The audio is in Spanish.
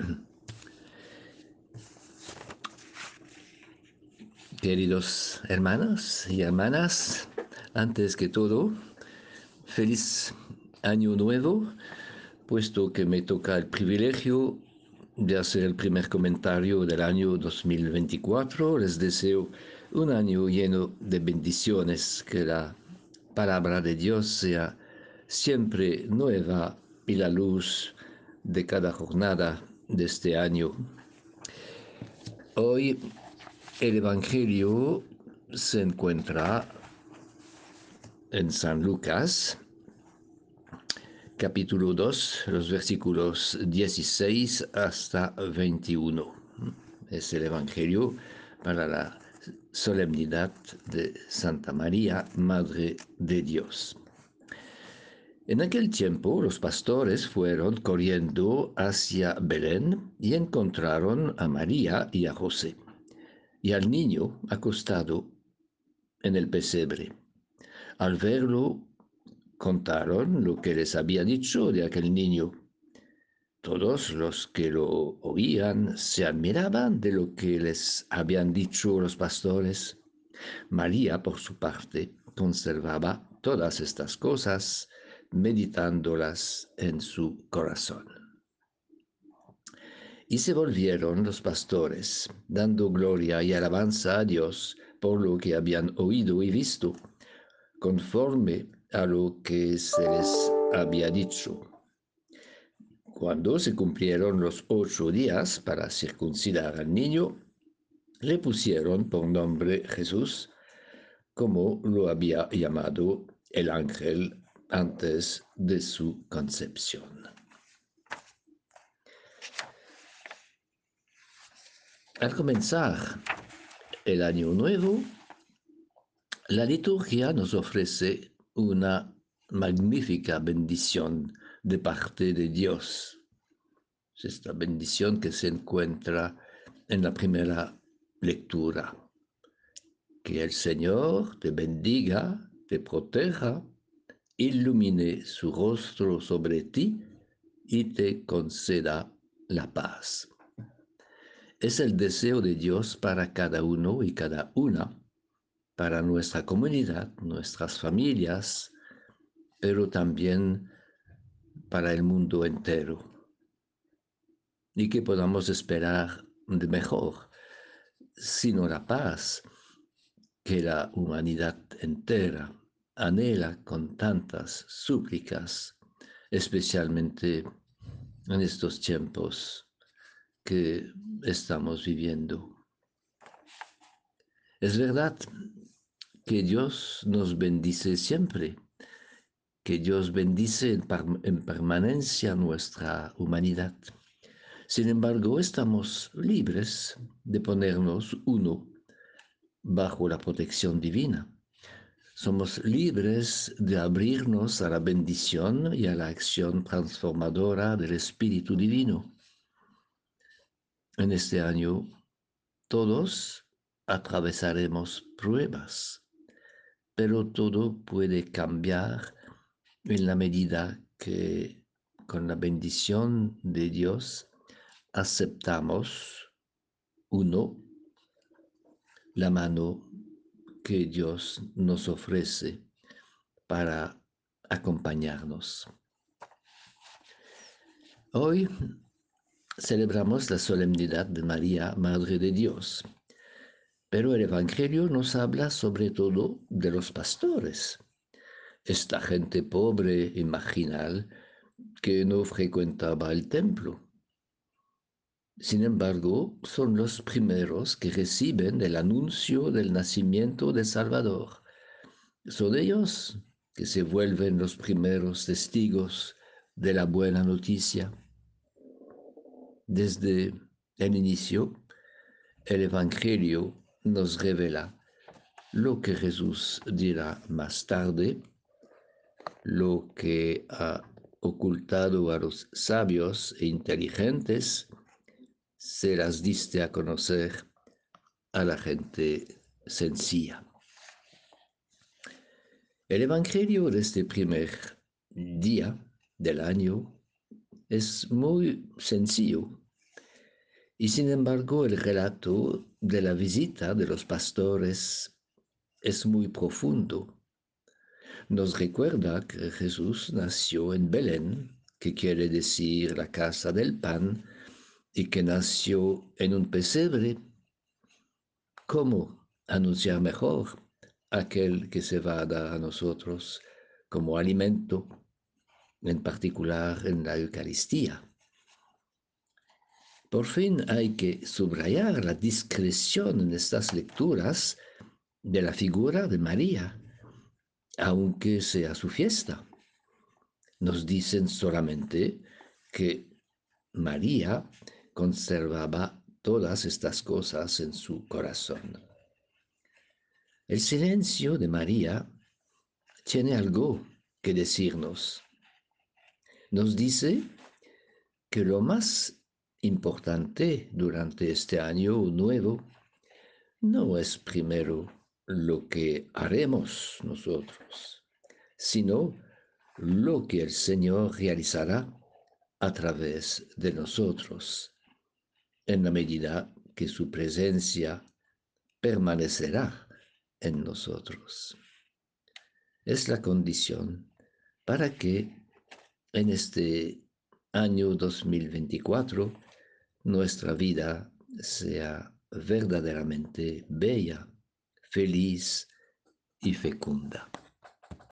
Queridos hermanos y hermanas, antes que todo, feliz año nuevo, puesto que me toca el privilegio de hacer el primer comentario del año 2024. Les deseo un año lleno de bendiciones, que la palabra de Dios sea siempre nueva y la luz de cada jornada de este año. Hoy el Evangelio se encuentra en San Lucas, capítulo 2, los versículos 16 hasta 21. Es el Evangelio para la solemnidad de Santa María, Madre de Dios. En aquel tiempo los pastores fueron corriendo hacia Belén y encontraron a María y a José y al niño acostado en el pesebre. Al verlo, contaron lo que les había dicho de aquel niño. Todos los que lo oían se admiraban de lo que les habían dicho los pastores. María, por su parte, conservaba todas estas cosas meditándolas en su corazón. Y se volvieron los pastores, dando gloria y alabanza a Dios por lo que habían oído y visto, conforme a lo que se les había dicho. Cuando se cumplieron los ocho días para circuncidar al niño, le pusieron por nombre Jesús, como lo había llamado el ángel antes de su concepción. Al comenzar el año nuevo, la liturgia nos ofrece una magnífica bendición de parte de Dios. Esta bendición que se encuentra en la primera lectura. Que el Señor te bendiga, te proteja ilumine su rostro sobre ti y te conceda la paz. Es el deseo de Dios para cada uno y cada una, para nuestra comunidad, nuestras familias, pero también para el mundo entero. Y que podamos esperar de mejor, sino la paz que la humanidad entera anhela con tantas súplicas, especialmente en estos tiempos que estamos viviendo. Es verdad que Dios nos bendice siempre, que Dios bendice en, permanencia nuestra humanidad. Sin embargo, estamos libres de ponernos uno bajo la protección divina somos libres de abrirnos a la bendición y a la acción transformadora del Espíritu Divino. En este año todos atravesaremos pruebas, pero todo puede cambiar en la medida que con la bendición de Dios aceptamos uno la mano que Dios nos ofrece para acompañarnos. Hoy celebramos la solemnidad de María, Madre de Dios, pero el Evangelio nos habla sobre todo de los pastores, esta gente pobre y marginal que no frecuentaba el templo sin embargo, son los primeros que reciben el anuncio del nacimiento de Salvador. Son ellos que se vuelven los primeros testigos de la buena noticia. Desde el inicio, el Evangelio nos revela lo que Jesús dirá más tarde, lo que ha ocultado a los sabios e inteligentes, se las diste a conocer a la gente sencilla. El Evangelio de este primer día del año es muy sencillo. Y sin embargo, el relato de la visita de los pastores es muy profundo. Nos recuerda que Jesús nació en Belén, que quiere decir la casa del pan, y que nació en un pesebre. ¿Cómo anunciar mejor aquel que se va a dar a nosotros como alimento, en particular en la Eucaristía? Por fin hay que subrayar la discreción en estas lecturas de la figura de María, aunque sea su fiesta. Nos dicen solamente que María conservaba todas estas cosas en su corazón. El silencio de María tiene algo que decirnos. Nos dice que lo más importante durante este año nuevo no es primero lo que haremos nosotros, sino lo que el Señor realizará a través de nosotros, en la medida que su presencia permanecerá en nosotros. Es la condición para que en este año 2024 nuestra vida sea verdaderamente bella, feliz y fecunda.